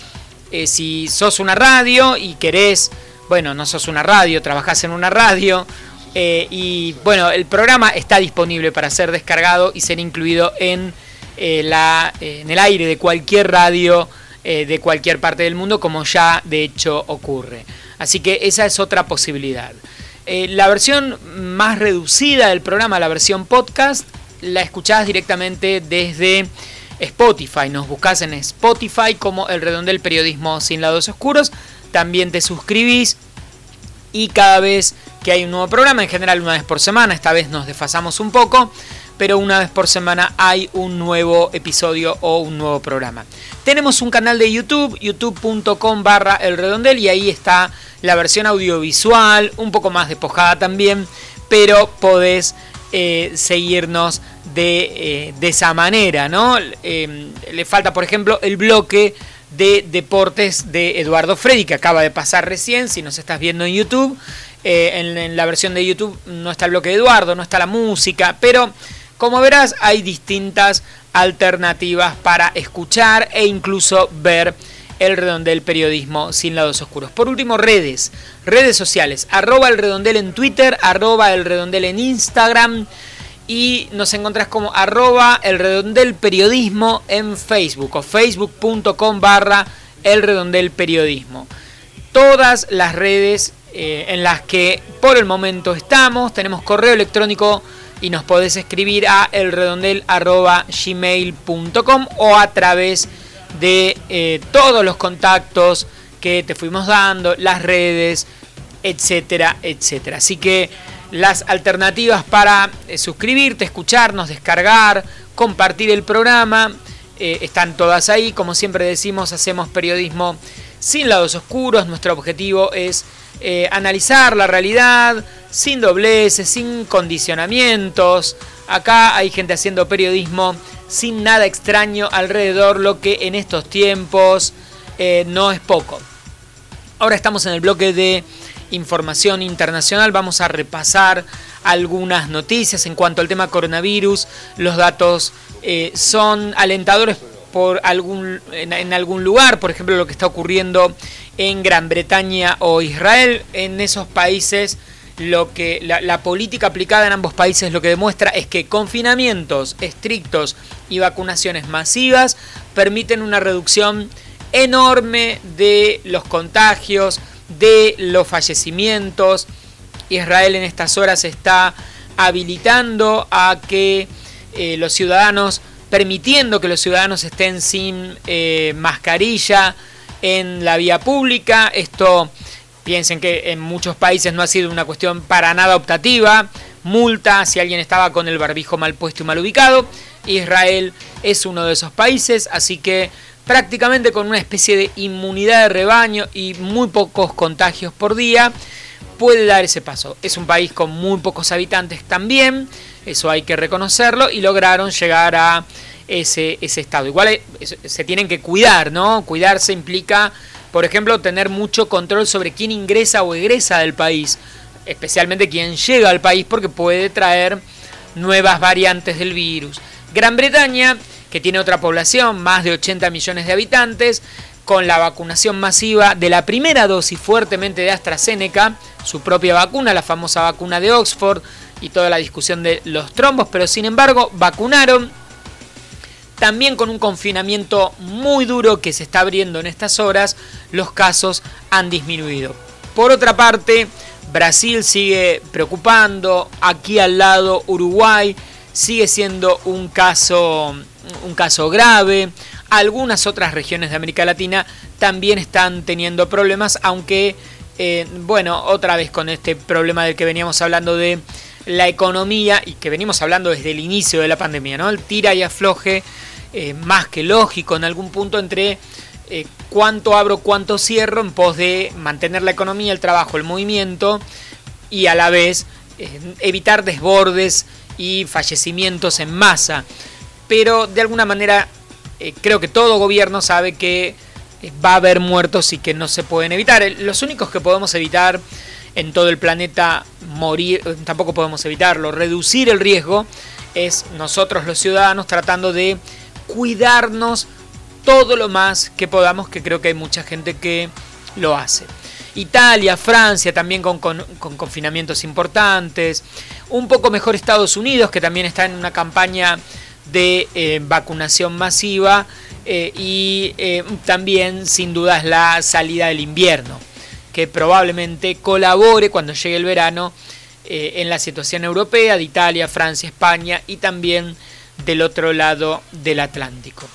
eh, si sos una radio y querés, bueno, no sos una radio, trabajás en una radio eh, y bueno, el programa está disponible para ser descargado y ser incluido en, eh, la, en el aire de cualquier radio de cualquier parte del mundo, como ya de hecho ocurre. Así que esa es otra posibilidad. La versión más reducida del programa, la versión podcast, la escuchás directamente desde Spotify. Nos buscas en Spotify como El Redondel Periodismo Sin Lados Oscuros. También te suscribís y cada vez que hay un nuevo programa, en general una vez por semana, esta vez nos desfasamos un poco, pero una vez por semana hay un nuevo episodio o un nuevo programa. Tenemos un canal de YouTube, youtube.com barra el redondel y ahí está la versión audiovisual, un poco más despojada también, pero podés eh, seguirnos de, eh, de, esa manera, ¿no? Eh, le falta, por ejemplo, el bloque de deportes de Eduardo Freddy, que acaba de pasar recién, si nos estás viendo en YouTube. En, en, la versión de YouTube no está el bloque de Eduardo, no está la música, pero como verás hay distintas alternativas para escuchar e incluso ver el redondel periodismo sin lados oscuros. Por último, redes, redes sociales, arroba el redondel en Twitter, arroba el redondel en Instagram y nos encontrás como arroba el redondel periodismo en Facebook o facebook.com barra el redondel periodismo. Todas las redes eh, en las que por el momento estamos, tenemos correo electrónico y nos podés escribir a elredondel.gmail.com o a través de eh, todos los contactos que te fuimos dando, las redes, etcétera, etcétera. Así que las alternativas para eh, suscribirte, escucharnos, descargar, compartir el programa, eh, están todas ahí. Como siempre decimos, hacemos periodismo sin lados oscuros. Nuestro objetivo es analizar la realidad sin dobleces, sin condicionamientos. Acá hay gente haciendo periodismo sin nada extraño alrededor, lo que en estos tiempos no es poco. Ahora estamos en el bloque de información internacional. Vamos a repasar algunas noticias en cuanto al tema coronavirus. Los datos eh, son alentadores por algún, en, algún lugar, por ejemplo lo que está ocurriendo en Gran Bretaña o Israel. En esos países lo que la, política aplicada en ambos países lo que demuestra es que confinamientos estrictos y vacunaciones masivas permiten una reducción enorme de los contagios, de los fallecimientos. Israel en estas horas está habilitando a que eh, los ciudadanos, permitiendo que los ciudadanos estén sin eh, mascarilla en la vía pública. Esto, piensen que en muchos países no ha sido una cuestión para nada optativa. Multa si alguien estaba con el barbijo mal puesto y mal ubicado. Israel es uno de esos países, así que prácticamente con una especie de inmunidad de rebaño y muy pocos contagios por día, puede dar ese paso. Es un país con muy pocos habitantes también, eso hay que reconocerlo, y lograron llegar a ese, ese estado. Igual eh, se tienen que cuidar, ¿no? Cuidarse implica, por ejemplo, tener mucho control sobre quién ingresa o egresa del país, especialmente quién llega al país porque puede traer nuevas variantes del virus. Gran Bretaña que tiene otra población, más de 80 millones de habitantes, con la vacunación masiva de la primera dosis fuertemente de AstraZeneca, su propia vacuna, la famosa vacuna de Oxford y toda la discusión de los trombos, pero sin embargo vacunaron también con un confinamiento muy duro que se está abriendo en estas horas, los casos han disminuido. Por otra parte, Brasil sigue preocupando, aquí al lado Uruguay sigue siendo un caso un caso grave. Algunas otras regiones de América Latina también están teniendo problemas, aunque, eh, bueno, otra vez con este problema del que veníamos hablando de la economía y que venimos hablando desde el inicio de la pandemia, ¿no? El tira y afloje eh, más que lógico en algún punto entre eh, cuánto abro, cuánto cierro en pos de mantener la economía, el trabajo, el movimiento y a la vez evitar desbordes y fallecimientos en masa pero de alguna manera eh, creo que todo gobierno sabe que eh, va a haber muertos y que no se pueden evitar. Los únicos que podemos evitar en todo el planeta morir, eh, tampoco podemos evitarlo, reducir el riesgo es nosotros los ciudadanos tratando de cuidarnos todo lo más que podamos, que creo que hay mucha gente que lo hace. Italia, Francia también con, con, confinamientos importantes, un poco mejor Estados Unidos que también está en una campaña de eh, vacunación masiva eh, y eh, también sin dudas la salida del invierno, que probablemente colabore cuando llegue el verano en la situación europea de Italia, Francia, España y también del otro lado del Atlántico.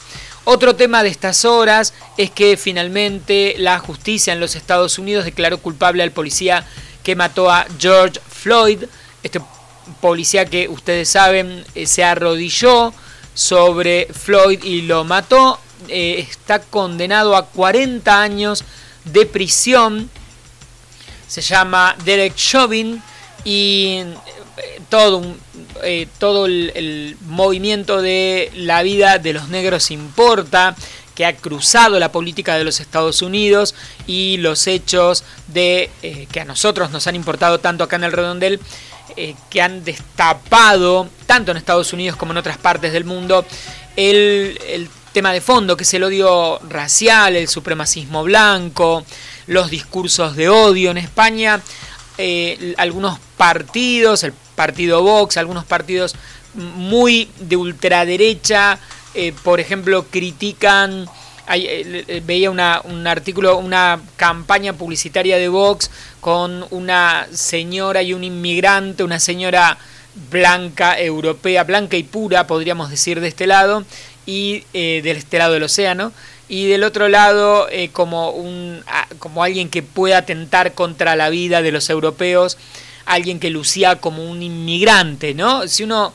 Otro tema de estas horas es que finalmente la justicia en los Estados Unidos declaró culpable al policía que mató a George Floyd, este policía que ustedes saben eh, se arrodilló sobre Floyd y lo mató, eh, está condenado a 40 años de prisión. Se llama Derek Chauvin y todo, todo el, movimiento de la vida de los negros importa que ha cruzado la política de los Estados Unidos y los hechos de eh, que a nosotros nos han importado tanto acá en el redondel, eh, que han destapado, tanto en Estados Unidos como en otras partes del mundo, el, tema de fondo, que es el odio racial, el supremacismo blanco, los discursos de odio en España. Eh, algunos partidos, el partido Vox, algunos partidos muy de ultraderecha, eh, por ejemplo, critican, eh, eh, veía un artículo, una campaña publicitaria de Vox con una señora y un inmigrante, una señora blanca, europea, blanca y pura, podríamos decir, de este lado, y del este lado del océano, y del otro lado como, un, como alguien que pueda atentar contra la vida de los europeos, alguien que lucía como un inmigrante, ¿no? Si uno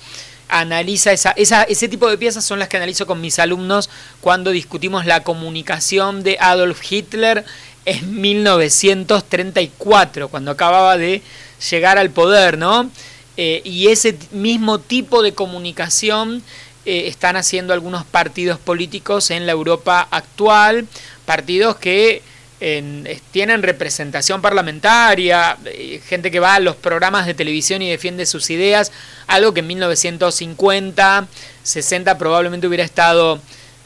analiza esa, ese tipo de piezas son las que analizo con mis alumnos cuando discutimos la comunicación de Adolf Hitler en 1934, cuando acababa de llegar al poder, ¿no? Eh, y ese mismo tipo de comunicación eh, están haciendo algunos partidos políticos en la Europa actual, partidos que tienen representación parlamentaria, eh, gente que va a los programas de televisión y defiende sus ideas, algo que en 1950, 60 probablemente hubiera estado,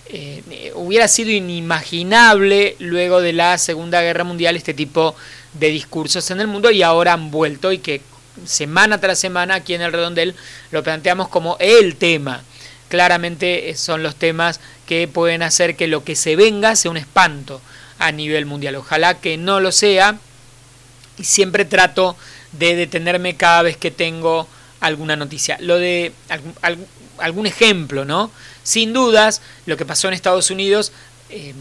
eh, hubiera sido inimaginable luego de la Segunda Guerra Mundial este tipo de discursos en el mundo y ahora han vuelto y que semana tras semana aquí en el redondel lo planteamos como el tema. Claramente son los temas que pueden hacer que lo que se venga sea un espanto a nivel mundial. Ojalá que no lo sea. Y siempre trato de detenerme cada vez que tengo alguna noticia. Lo de algún, ejemplo, ¿no? Sin dudas, lo que pasó en Estados Unidos em,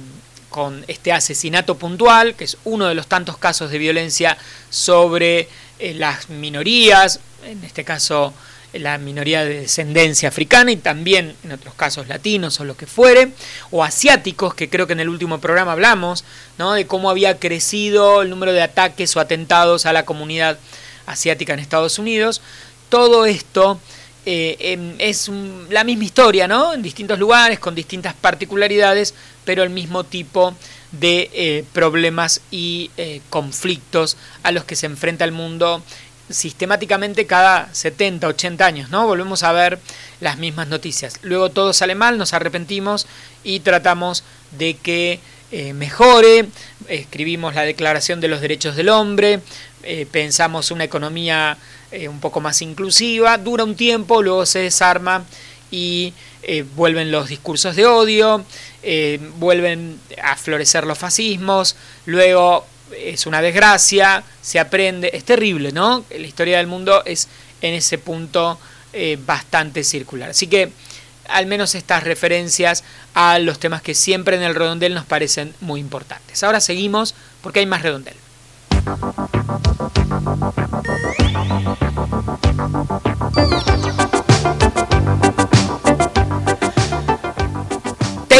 con este asesinato puntual, que es uno de los tantos casos de violencia sobre eh, las minorías, en este caso la minoría de descendencia africana y también en otros casos latinos o lo que fuere, o asiáticos, que creo que en el último programa hablamos, ¿no? de cómo había crecido el número de ataques o atentados a la comunidad asiática en Estados Unidos. Todo esto eh, em, es la misma historia, ¿no? En distintos lugares, con distintas particularidades, pero el mismo tipo de eh, problemas y eh, conflictos a los que se enfrenta el mundo sistemáticamente cada 70, 80 años, ¿no? Volvemos a ver las mismas noticias. Luego todo sale mal, nos arrepentimos y tratamos de que eh, mejore, escribimos la Declaración de los Derechos del Hombre, eh, pensamos una economía eh, un poco más inclusiva, dura un tiempo, luego se desarma y vuelven los discursos de odio, vuelven a florecer los fascismos, luego es una desgracia, se aprende, es terrible, ¿no? La historia del mundo es en ese punto eh, bastante circular. Así que al menos estas referencias a los temas que siempre en el redondel nos parecen muy importantes. Ahora seguimos porque hay más redondel.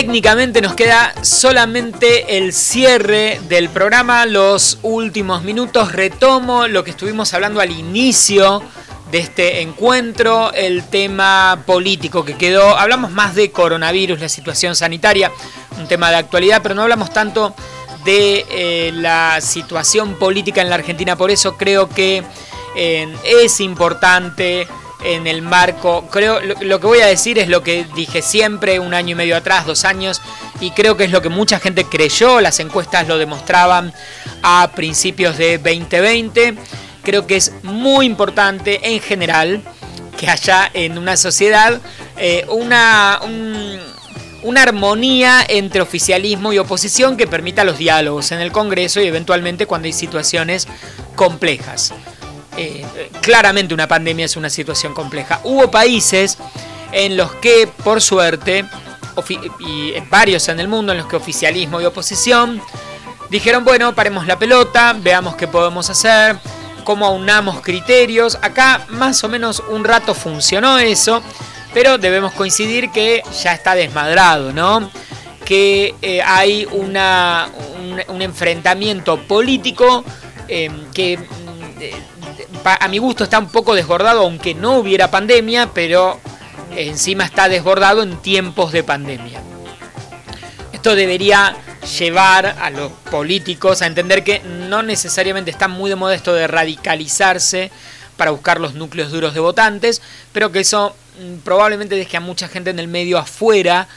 Técnicamente nos queda solamente el cierre del programa, los últimos minutos. Retomo lo que estuvimos hablando al inicio de este encuentro, el tema político que quedó. Hablamos más de coronavirus, la situación sanitaria, un tema de actualidad, pero no hablamos tanto de eh, la situación política en la Argentina. Por eso creo que eh, es importante en el marco, creo, lo, que voy a decir es lo que dije siempre un año y medio atrás, dos años, y creo que es lo que mucha gente creyó, las encuestas lo demostraban a principios de 2020. Creo que es muy importante en general que haya en una sociedad eh, una, una armonía entre oficialismo y oposición que permita los diálogos en el Congreso y eventualmente cuando hay situaciones complejas. Eh, claramente una pandemia es una situación compleja. Hubo países en los que, por suerte, y varios en el mundo, en los que oficialismo y oposición dijeron, bueno, paremos la pelota, veamos qué podemos hacer, cómo aunamos criterios. Acá más o menos un rato funcionó eso, pero debemos coincidir que ya está desmadrado, ¿no? Que eh, hay un, enfrentamiento político eh, que mm, a mi gusto está un poco desbordado, aunque no hubiera pandemia, pero encima está desbordado en tiempos de pandemia. Esto debería llevar a los políticos a entender que no necesariamente está muy de moda esto de radicalizarse para buscar los núcleos duros de votantes, pero que eso mm, probablemente deje a mucha gente en el medio afuera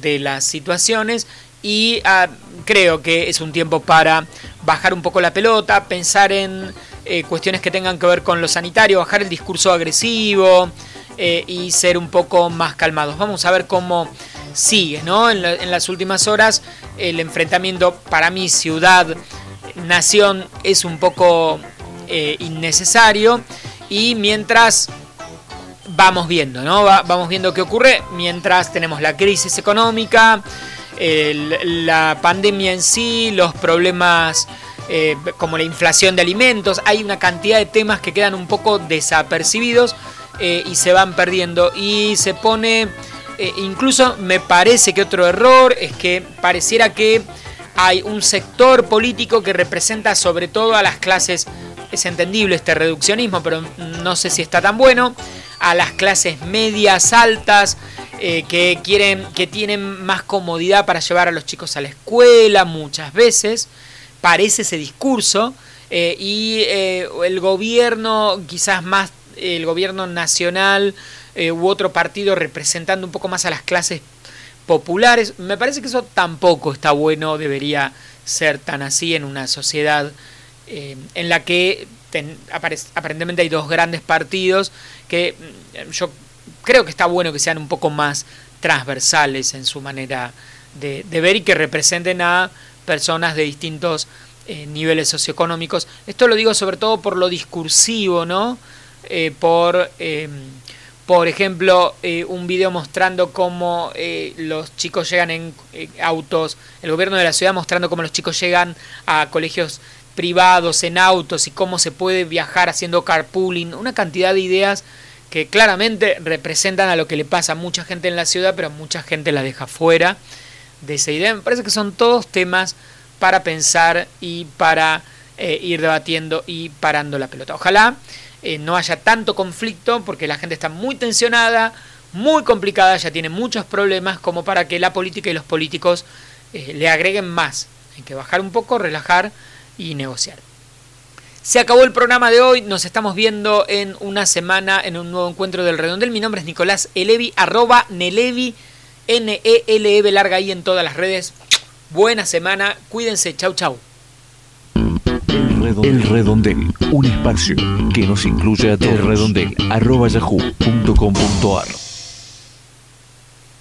de las situaciones y ah, creo que es un tiempo para bajar un poco la pelota, pensar en eh, cuestiones que tengan que ver con lo sanitario, bajar el discurso agresivo eh, y ser un poco más calmados. Vamos a ver cómo sigue, ¿no? En, las últimas horas el enfrentamiento para mí ciudad-nación es un poco eh, innecesario y mientras vamos viendo, ¿no? vamos viendo qué ocurre mientras tenemos la crisis económica, la pandemia en sí, los problemas eh, como la inflación de alimentos, hay una cantidad de temas que quedan un poco desapercibidos eh, y se van perdiendo. Y se pone eh, incluso me parece que otro error es que pareciera que hay un sector político que representa sobre todo a las clases, es entendible este reduccionismo, pero no sé si está tan bueno, a las clases medias, altas, que quieren, que tienen más comodidad para llevar a los chicos a la escuela muchas veces, parece ese discurso, eh, y el gobierno, quizás más el gobierno nacional, eh, u otro partido representando un poco más a las clases populares. Me parece que eso tampoco está bueno, debería ser tan así en una sociedad eh, en la que aparentemente hay dos grandes partidos que mm, yo creo que está bueno que sean un poco más transversales en su manera de, ver y que representen a personas de distintos eh, niveles socioeconómicos. Esto lo digo sobre todo por lo discursivo, ¿no? por por ejemplo, eh, un video mostrando cómo eh, los chicos llegan en eh, autos, el gobierno de la ciudad mostrando cómo los chicos llegan a colegios privados en autos y cómo se puede viajar haciendo carpooling, una cantidad de ideas que claramente representan a lo que le pasa a mucha gente en la ciudad, pero mucha gente la deja fuera de esa idea. Me parece que son todos temas para pensar y para ir debatiendo y parando la pelota. Ojalá eh, no haya tanto conflicto, porque la gente está muy tensionada, muy complicada, ya tiene muchos problemas, como para que la política y los políticos eh, le agreguen más. Hay que bajar un poco, relajar y negociar. Se acabó el programa de hoy, nos estamos viendo en una semana en un nuevo encuentro del Redondel. Mi nombre es Nicolás Elevi, arroba Nelevi, N-E-L-E-V larga ahí en todas las redes. Buena semana, cuídense, chau chau. El Redondel, un espacio que nos incluye a todos. El Redondel, arroba yahoo.com.ar